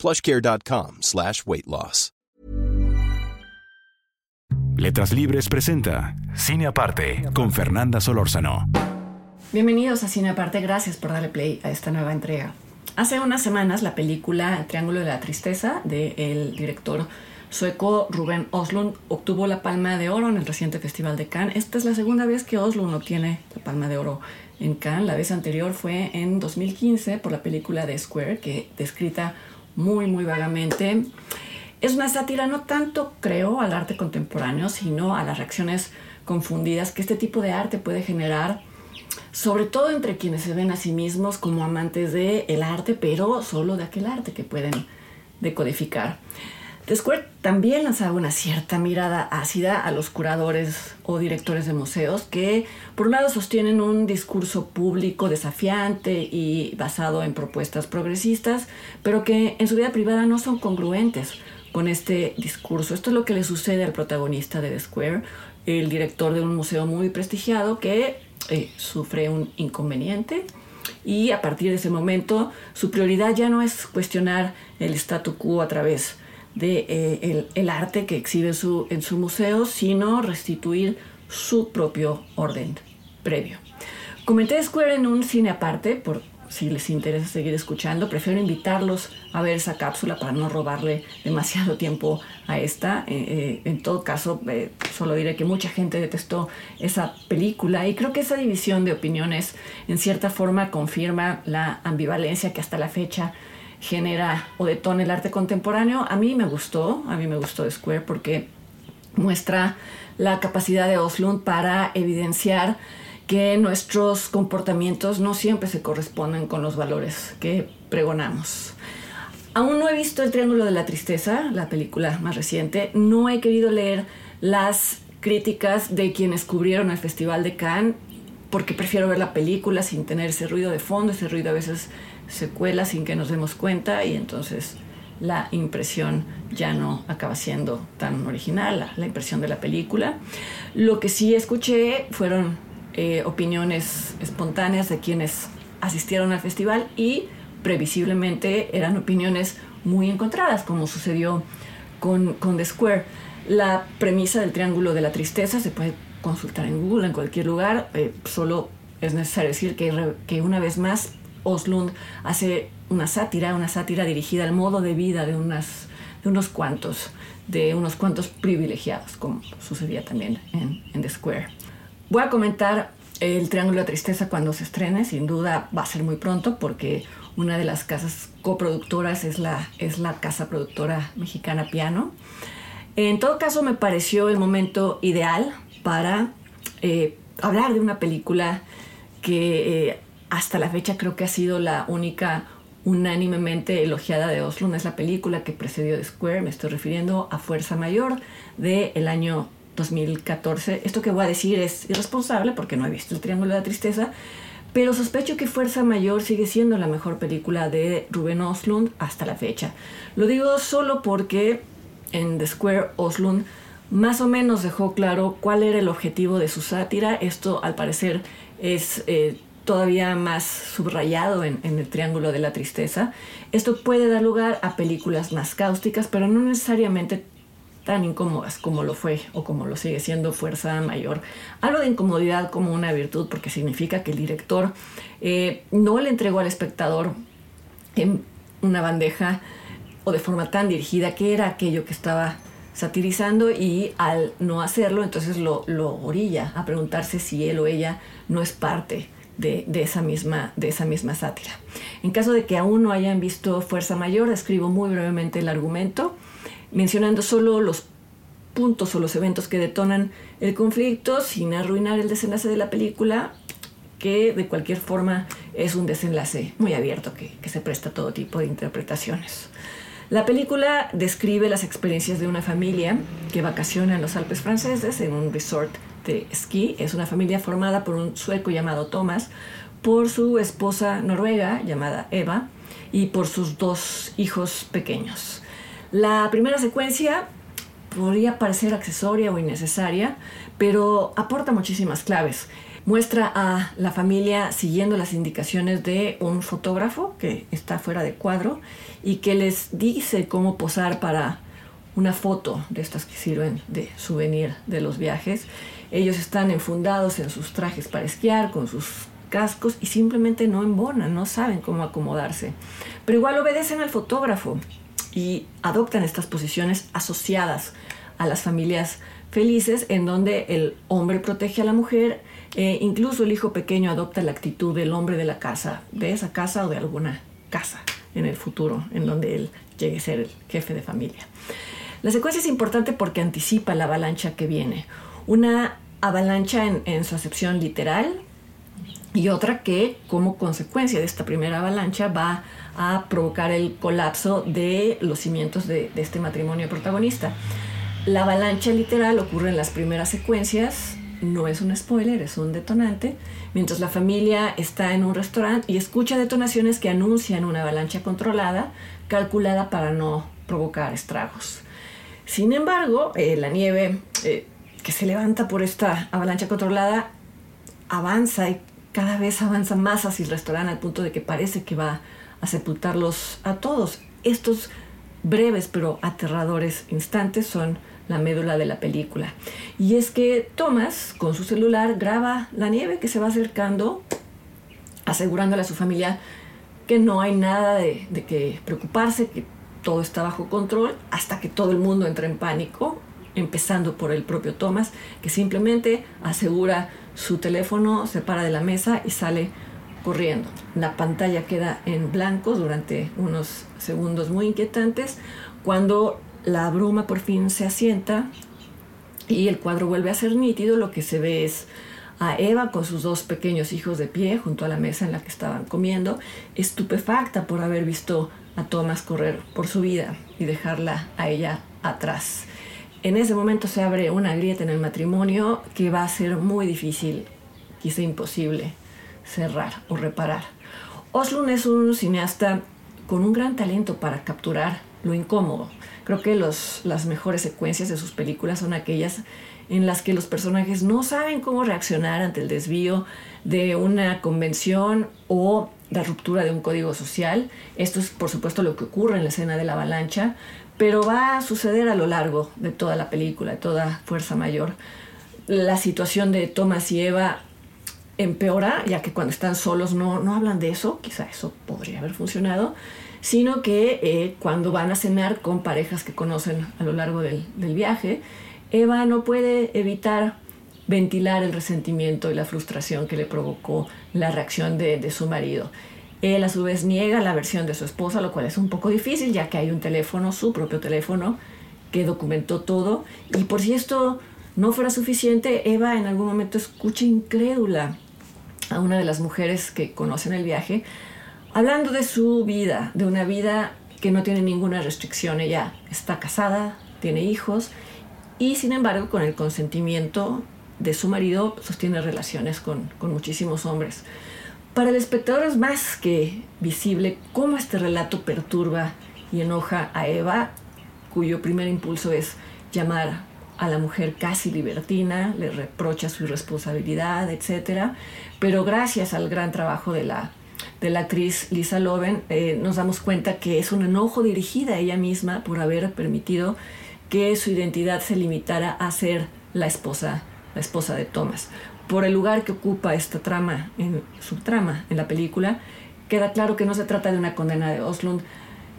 plushcare.com slash weight loss. Letras Libres presenta Cine Aparte con Fernanda Solórzano. Bienvenidos a Cine Aparte, gracias por darle play a esta nueva entrega. Hace unas semanas la película Triángulo de la Tristeza del director sueco Ruben Oslund obtuvo la Palma de Oro en el reciente Festival de Cannes. Esta es la segunda vez que Oslund obtiene la Palma de Oro en Cannes. La vez anterior fue en 2015 por la película The Square, que descrita muy, muy vagamente. Es una sátira no tanto, creo, al arte contemporáneo, sino a las reacciones confundidas que este tipo de arte puede generar, sobre todo entre quienes se ven a sí mismos como amantes del el arte, pero solo de aquel arte que pueden decodificar. The Square también lanzaba una cierta mirada ácida a los curadores o directores de museos que, por un lado, sostienen un discurso público desafiante y basado en propuestas progresistas, pero que en su vida privada no son congruentes con este discurso. Esto es lo que le sucede al protagonista de The Square, el director de un museo muy prestigiado que eh, sufre un inconveniente y a partir de ese momento su prioridad ya no es cuestionar el statu quo a través de eh, el, arte que exhibe su, en su museo, sino restituir su propio orden previo. Comenté Square en un cine aparte, por si les interesa seguir escuchando, prefiero invitarlos a ver esa cápsula para no robarle demasiado tiempo a esta. Eh, eh, en todo caso, solo diré que mucha gente detestó esa película y creo que esa división de opiniones en cierta forma confirma la ambivalencia que hasta la fecha genera o detona el arte contemporáneo. A mí me gustó, a mí me gustó Square porque muestra la capacidad de Oslund para evidenciar que nuestros comportamientos no siempre se corresponden con los valores que pregonamos. Aún no he visto El Triángulo de la Tristeza, la película más reciente. No he querido leer las críticas de quienes cubrieron el Festival de Cannes porque prefiero ver la película sin tener ese ruido de fondo, ese ruido a veces se cuela sin que nos demos cuenta y entonces la impresión ya no acaba siendo tan original, la, impresión de la película. Lo que sí escuché fueron eh, opiniones espontáneas de quienes asistieron al festival y previsiblemente eran opiniones muy encontradas, como sucedió con, con The Square. La premisa del Triángulo de la Tristeza se puede consultar en Google, en cualquier lugar, eh, solo es necesario decir que, que una vez más Oslund hace una sátira, una sátira dirigida al modo de vida de, unas, de unos cuantos, de unos cuantos privilegiados, como sucedía también en, The Square. Voy a comentar el Triángulo de Tristeza cuando se estrene, sin duda va a ser muy pronto porque una de las casas coproductoras es la, es la casa productora mexicana Piano. En todo caso me pareció el momento ideal para eh, hablar de una película que eh, hasta la fecha creo que ha sido la única unánimemente elogiada de Oslo. Es la película que precedió de Square, me estoy refiriendo a Fuerza Mayor del año 2014. Esto que voy a decir es irresponsable porque no he visto El Triángulo de la Tristeza, pero sospecho que Fuerza Mayor sigue siendo la mejor película de Ruben Oslund hasta la fecha. Lo digo solo porque en The Square Oslund más o menos dejó claro cuál era el objetivo de su sátira. Esto al parecer es eh, todavía más subrayado en, el Triángulo de la Tristeza. Esto puede dar lugar a películas más cáusticas, pero no necesariamente tan incómodas como lo fue o como lo sigue siendo Fuerza Mayor. Hablo de incomodidad como una virtud porque significa que el director eh, no le entregó al espectador en una bandeja o de forma tan dirigida que era aquello que estaba satirizando y al no hacerlo entonces lo, lo orilla a preguntarse si él o ella no es parte de, esa misma, de esa misma sátira. En caso de que aún no hayan visto Fuerza Mayor, escribo muy brevemente el argumento, mencionando solo los puntos o los eventos que detonan el conflicto sin arruinar el desenlace de la película, que de cualquier forma es un desenlace muy abierto que, que se presta a todo tipo de interpretaciones. La película describe las experiencias de una familia que vacaciona en los Alpes franceses en un resort de esquí. Es una familia formada por un sueco llamado Thomas, por su esposa noruega llamada Eva y por sus dos hijos pequeños. La primera secuencia podría parecer accesoria o innecesaria, pero aporta muchísimas claves. Muestra a la familia siguiendo las indicaciones de un fotógrafo que está fuera de cuadro y que les dice cómo posar para una foto de estas que sirven de souvenir de los viajes. Ellos están enfundados en sus trajes para esquiar, con sus cascos y simplemente no embonan, no saben cómo acomodarse. Pero igual obedecen al fotógrafo y adoptan estas posiciones asociadas a las familias felices en donde el hombre protege a la mujer, e incluso el hijo pequeño adopta la actitud del hombre de la casa, de esa casa o de alguna casa en el futuro, en donde él llegue a ser el jefe de familia. La secuencia es importante porque anticipa la avalancha que viene. Una avalancha en, su acepción literal, y otra que como consecuencia de esta primera avalancha va a provocar el colapso de los cimientos de, de, este matrimonio protagonista. La avalancha literal ocurre en las primeras secuencias, no es un spoiler, es un detonante, mientras la familia está en un restaurante y escucha detonaciones que anuncian una avalancha controlada, calculada para no provocar estragos. Sin embargo, eh, la nieve eh, que se levanta por esta avalancha controlada avanza y cada vez avanza más hacia el restaurante al punto de que parece que va a sepultarlos a todos. Estos breves pero aterradores instantes son la médula de la película. Y es que Thomas, con su celular, graba la nieve que se va acercando, asegurándole a su familia que no hay nada de, de que preocuparse, que todo está bajo control, hasta que todo el mundo entra en pánico, empezando por el propio Thomas, que simplemente asegura su teléfono, se para de la mesa y sale corriendo. La pantalla queda en blanco durante unos segundos muy inquietantes cuando la bruma por fin se asienta y el cuadro vuelve a ser nítido. Lo que se ve es a Eva con sus dos pequeños hijos de pie junto a la mesa en la que estaban comiendo, estupefacta por haber visto a Thomas correr por su vida y dejarla a ella atrás. En ese momento se abre una grieta en el matrimonio que va a ser muy difícil, quizá imposible, cerrar o reparar. Oslund es un cineasta con un gran talento para capturar lo incómodo. Creo que las mejores secuencias de sus películas son aquellas en las que los personajes no saben cómo reaccionar ante el desvío de una convención o la ruptura de un código social. Esto es por supuesto lo que ocurre en la escena de la avalancha, pero va a suceder a lo largo de toda la película, de toda Fuerza Mayor. La situación de Thomas y Eva empeora, ya que cuando están solos no, no hablan de eso, quizá eso podría haber funcionado, sino que eh, cuando van a cenar con parejas que conocen a lo largo del, del viaje, Eva no puede evitar ventilar el resentimiento y la frustración que le provocó la reacción de, de su marido. Él a su vez niega la versión de su esposa, lo cual es un poco difícil ya que hay un teléfono, su propio teléfono, que documentó todo. Y por si esto no fuera suficiente, Eva en algún momento escucha incrédula a una de las mujeres que conocen el viaje, hablando de su vida, de una vida que no tiene ninguna restricción. Ella está casada, tiene hijos y sin embargo con el consentimiento de su marido sostiene relaciones con, con muchísimos hombres. Para el espectador es más que visible cómo este relato perturba y enoja a Eva, cuyo primer impulso es llamar a la mujer casi libertina, le reprocha su irresponsabilidad, etc. Pero gracias al gran trabajo de la, de la actriz Lisa Loven, eh, nos damos cuenta que es un enojo dirigida a ella misma por haber permitido que su identidad se limitara a ser la esposa, la esposa de Thomas por el lugar que ocupa esta trama, en su trama en la película, queda claro que no se trata de una condena de Oslund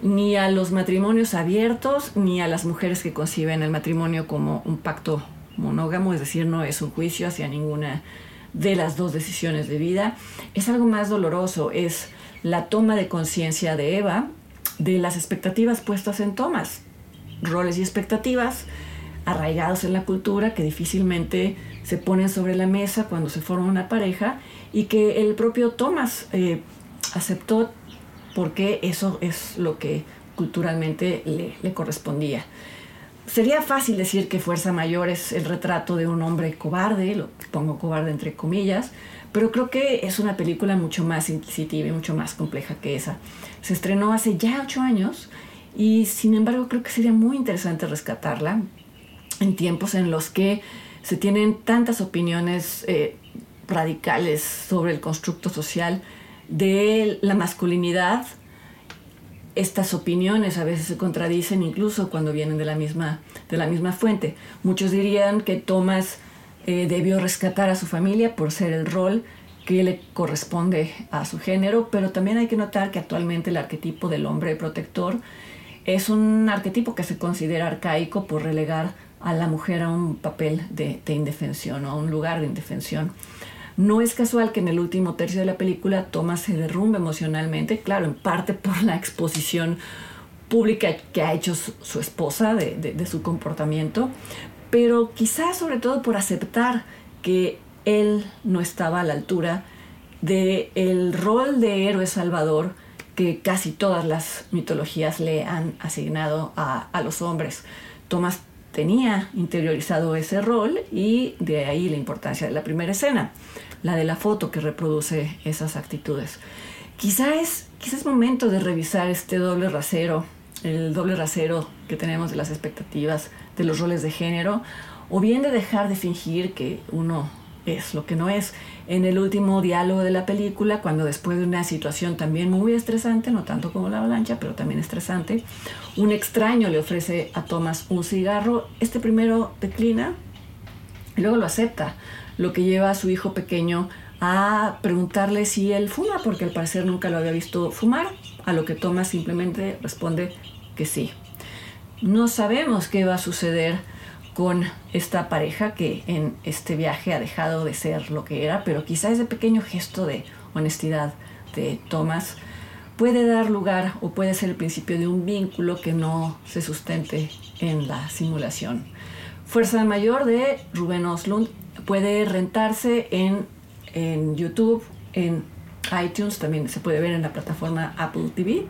ni a los matrimonios abiertos, ni a las mujeres que conciben el matrimonio como un pacto monógamo, es decir, no es un juicio hacia ninguna de las dos decisiones de vida. Es algo más doloroso, es la toma de conciencia de Eva de las expectativas puestas en Thomas, roles y expectativas arraigados en la cultura que difícilmente se ponen sobre la mesa cuando se forma una pareja y que el propio Thomas eh, aceptó porque eso es lo que culturalmente le, le correspondía. Sería fácil decir que Fuerza Mayor es el retrato de un hombre cobarde, lo pongo cobarde entre comillas, pero creo que es una película mucho más inquisitiva y mucho más compleja que esa. Se estrenó hace ya ocho años y sin embargo creo que sería muy interesante rescatarla en tiempos en los que se tienen tantas opiniones eh, radicales sobre el constructo social de la masculinidad. Estas opiniones a veces se contradicen incluso cuando vienen de la misma, de la misma fuente. Muchos dirían que Thomas eh, debió rescatar a su familia por ser el rol que le corresponde a su género, pero también hay que notar que actualmente el arquetipo del hombre protector es un arquetipo que se considera arcaico por relegar a la mujer a un papel de, indefensión o a un lugar de indefensión. No es casual que en el último tercio de la película Thomas se derrumbe emocionalmente, claro, en parte por la exposición pública que ha hecho su, esposa de, su comportamiento, pero quizás sobre todo por aceptar que él no estaba a la altura del el rol de héroe salvador que casi todas las mitologías le han asignado a, a los hombres. Thomas tenía interiorizado ese rol y de ahí la importancia de la primera escena, la de la foto que reproduce esas actitudes. Quizá es, es momento de revisar este doble rasero, el doble rasero que tenemos de las expectativas de los roles de género, o bien de dejar de fingir que uno es lo que no es. En el último diálogo de la película, cuando después de una situación también muy estresante, no tanto como la avalancha, pero también estresante, un extraño le ofrece a Thomas un cigarro, este primero declina y luego lo acepta, lo que lleva a su hijo pequeño a preguntarle si él fuma, porque al parecer nunca lo había visto fumar, a lo que Thomas simplemente responde que sí. No sabemos qué va a suceder con esta pareja que en este viaje ha dejado de ser lo que era, pero quizá ese pequeño gesto de honestidad de Thomas puede dar lugar o puede ser el principio de un vínculo que no se sustente en la simulación. Fuerza Mayor de Rubén Oslund puede rentarse en, en YouTube, en iTunes, también se puede ver en la plataforma Apple TV.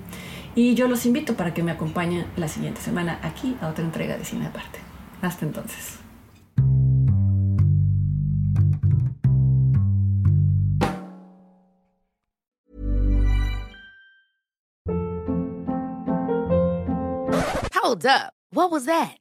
Y yo los invito para que me acompañen la siguiente semana aquí a otra entrega de Cine Aparte. Hasta entonces. Hold up. What was that?